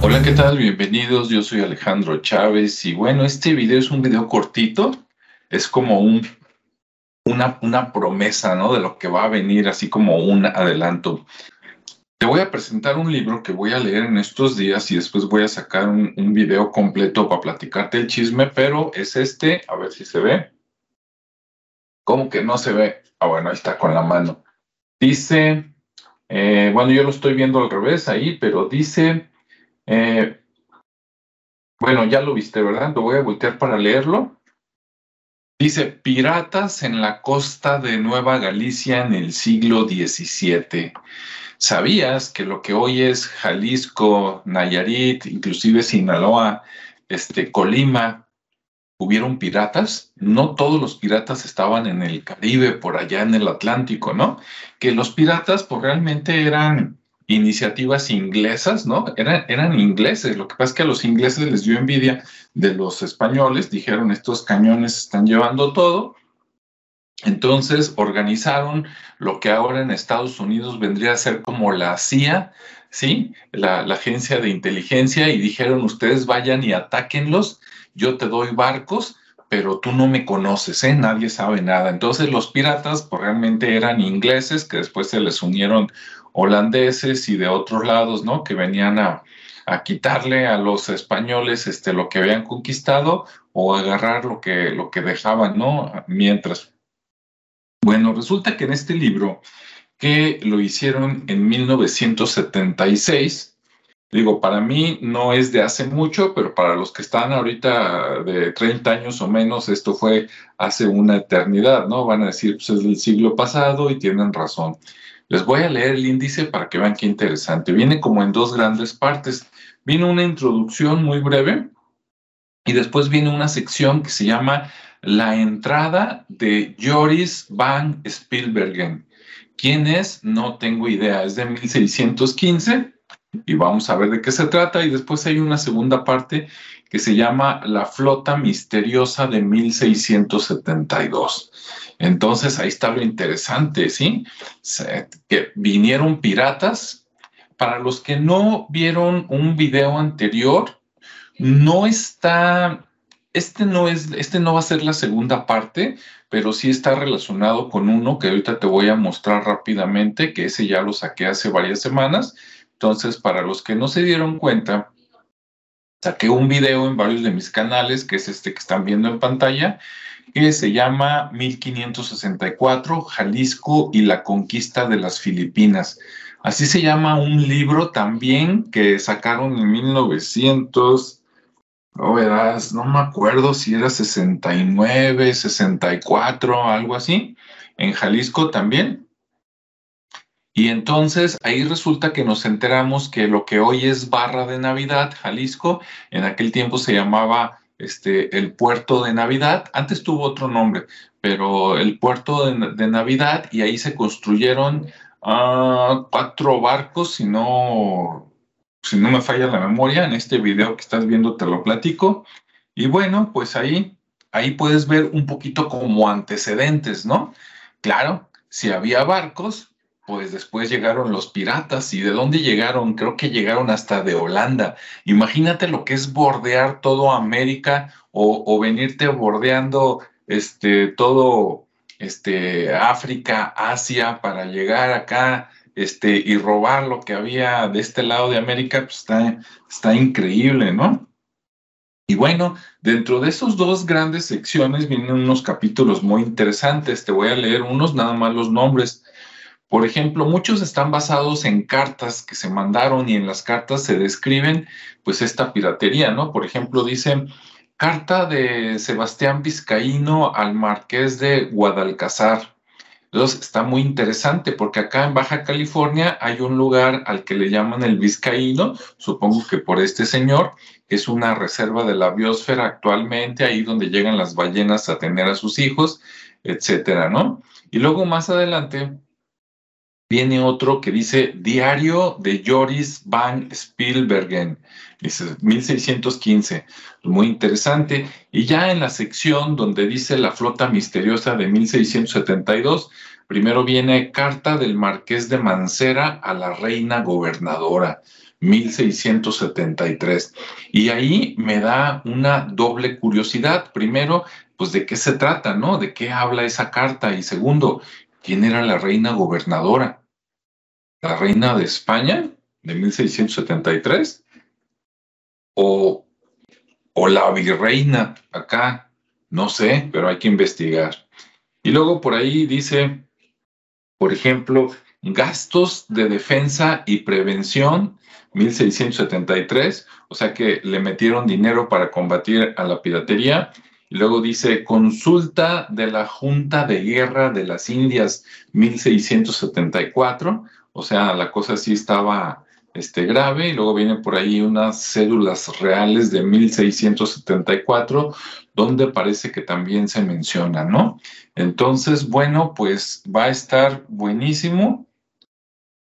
Hola, ¿qué tal? Bienvenidos, yo soy Alejandro Chávez y bueno, este video es un video cortito, es como un, una, una promesa, ¿no? De lo que va a venir, así como un adelanto. Te voy a presentar un libro que voy a leer en estos días y después voy a sacar un, un video completo para platicarte el chisme, pero es este, a ver si se ve. ¿Cómo que no se ve? Ah, bueno, ahí está con la mano. Dice, eh, bueno, yo lo estoy viendo al revés ahí, pero dice, eh, bueno, ya lo viste, ¿verdad? Lo voy a voltear para leerlo. Dice, piratas en la costa de Nueva Galicia en el siglo XVII. ¿Sabías que lo que hoy es Jalisco, Nayarit, inclusive Sinaloa, este, Colima, hubieron piratas? No todos los piratas estaban en el Caribe, por allá en el Atlántico, ¿no? Que los piratas, pues realmente eran iniciativas inglesas, ¿no? Eran, ingleses. Lo que pasa es que a los ingleses les dio envidia de los españoles, dijeron, estos cañones están llevando todo, entonces organizaron lo que ahora en Estados Unidos vendría a ser como la CIA, ¿sí? La, agencia de inteligencia y dijeron, ustedes vayan y atáquenlos, yo te doy barcos, pero tú no me conoces, ¿eh? Nadie sabe nada. Entonces los piratas pues, realmente eran ingleses que después se les unieron holandeses y de otros lados, ¿no? Que venían a, a quitarle a los españoles este, lo que habían conquistado o agarrar lo que, lo que dejaban, ¿no? Mientras bueno, resulta que en este libro, que lo hicieron en 1976, digo, para mí no es de hace mucho, pero para los que están ahorita de 30 años o menos, esto fue hace una eternidad, ¿no? Van a decir, pues es del siglo pasado y tienen razón. Les voy a leer el índice para que vean qué interesante. Viene como en dos grandes partes. Viene una introducción muy breve y después viene una sección que se llama la entrada de Joris van Spielbergen. ¿Quién es? No tengo idea. Es de 1615 y vamos a ver de qué se trata. Y después hay una segunda parte que se llama La Flota Misteriosa de 1672. Entonces ahí está lo interesante, ¿sí? Que vinieron piratas. Para los que no vieron un video anterior, no está este no, es, este no va a ser la segunda parte, pero sí está relacionado con uno que ahorita te voy a mostrar rápidamente, que ese ya lo saqué hace varias semanas. Entonces, para los que no se dieron cuenta, saqué un video en varios de mis canales, que es este que están viendo en pantalla, que se llama 1564, Jalisco y la conquista de las Filipinas. Así se llama un libro también que sacaron en 1900 verás, no me acuerdo si era 69, 64, algo así, en Jalisco también. Y entonces ahí resulta que nos enteramos que lo que hoy es Barra de Navidad, Jalisco, en aquel tiempo se llamaba este, el Puerto de Navidad, antes tuvo otro nombre, pero el Puerto de, Navidad y ahí se construyeron uh, cuatro barcos, si no si no me falla la memoria, en este video que estás viendo te lo platico. Y bueno, pues ahí, ahí puedes ver un poquito como antecedentes, ¿no? Claro, si había barcos, pues después llegaron los piratas. ¿Y de dónde llegaron? Creo que llegaron hasta de Holanda. Imagínate lo que es bordear todo América o, venirte bordeando este, todo este, África, Asia, para llegar acá este, y robar lo que había de este lado de América, pues está, está increíble, ¿no? Y bueno, dentro de esos dos grandes secciones vienen unos capítulos muy interesantes. Te voy a leer unos, nada más los nombres. Por ejemplo, muchos están basados en cartas que se mandaron y en las cartas se describen pues esta piratería, ¿no? Por ejemplo, dice carta de Sebastián Vizcaíno al marqués de Guadalcazar. Entonces está muy interesante porque acá en Baja California hay un lugar al que le llaman el Vizcaíno, supongo que por este señor, que es una reserva de la biosfera actualmente, ahí donde llegan las ballenas a tener a sus hijos, etcétera, ¿no? Y luego más adelante viene otro que dice Diario de Joris van Spielbergen, dice 1615, muy interesante. Y ya en la sección donde dice la flota misteriosa de 1672, primero viene carta del marqués de Mancera a la reina gobernadora, 1673. Y ahí me da una doble curiosidad. Primero, pues de qué se trata, ¿no? ¿De qué habla esa carta? Y segundo, ¿quién era la reina gobernadora? ¿La reina de España de 1673? ¿O, o la virreina acá? No sé, pero hay que investigar. Y luego por ahí dice, por ejemplo, gastos de defensa y prevención 1673, o sea que le metieron dinero para combatir a la piratería. Y luego dice consulta de la Junta de Guerra de las Indias 1674, o sea, la cosa sí estaba este, grave. Y luego vienen por ahí unas cédulas reales de 1674, donde parece que también se menciona, ¿no? Entonces, bueno, pues va a estar buenísimo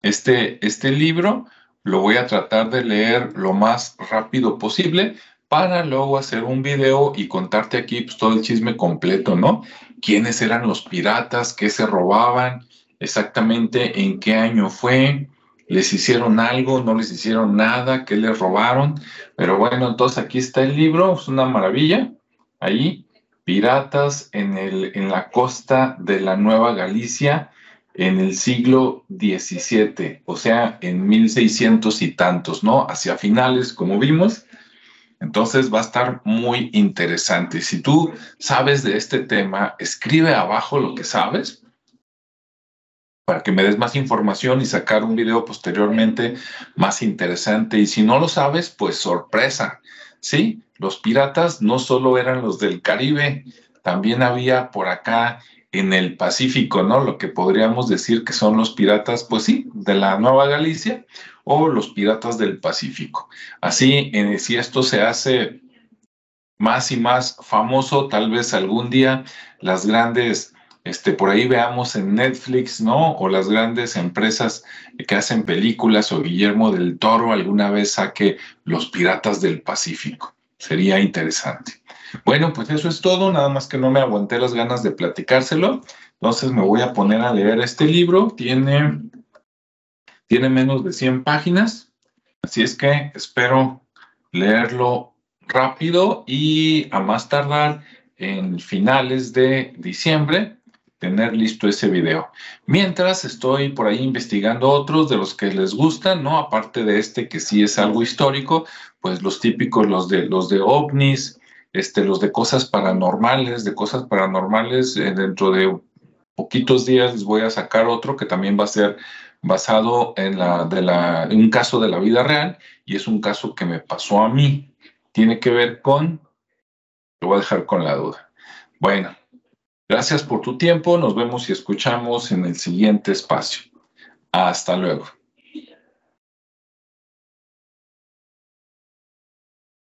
este, este libro lo voy a tratar de leer lo más rápido posible para luego hacer un video y contarte aquí pues, todo el chisme completo, ¿no? ¿Quiénes eran los piratas? ¿Qué se robaban? Exactamente en qué año fue, les hicieron algo, no les hicieron nada, qué les robaron. Pero bueno, entonces aquí está el libro, es una maravilla. Ahí, Piratas en, el, en la costa de la Nueva Galicia, en el siglo XVII, o sea, en 1600 y tantos, ¿no? Hacia finales, como vimos. Entonces va a estar muy interesante. Si tú sabes de este tema, escribe abajo lo que sabes para que me des más información y sacar un video posteriormente más interesante. Y si no lo sabes, pues sorpresa. Sí, los piratas no solo eran los del Caribe, también había por acá en el Pacífico, ¿no? Lo que podríamos decir que son los piratas, pues sí, de la Nueva Galicia o los piratas del Pacífico. Así, si esto se hace más y más famoso, tal vez algún día las grandes, este, por ahí veamos en Netflix, ¿no? O las grandes empresas que hacen películas o Guillermo del Toro alguna vez saque los piratas del Pacífico. Sería interesante. Bueno, pues eso es todo, nada más que no me aguanté las ganas de platicárselo. Entonces me voy a poner a leer este libro. Tiene, tiene menos de 100 páginas, así es que espero leerlo rápido y a más tardar en finales de diciembre tener listo ese video. Mientras estoy por ahí investigando otros de los que les gustan, ¿no? Aparte de este que sí es algo histórico, pues los típicos, los de los de ovnis, este, los de cosas paranormales, de cosas paranormales, eh, dentro de poquitos días les voy a sacar otro que también va a ser basado en, la, de la, un caso de la vida real y es un caso que me pasó a mí. Tiene que ver con, lo voy a dejar con la duda. Bueno, gracias por tu tiempo, nos vemos y escuchamos en el siguiente espacio. Hasta luego.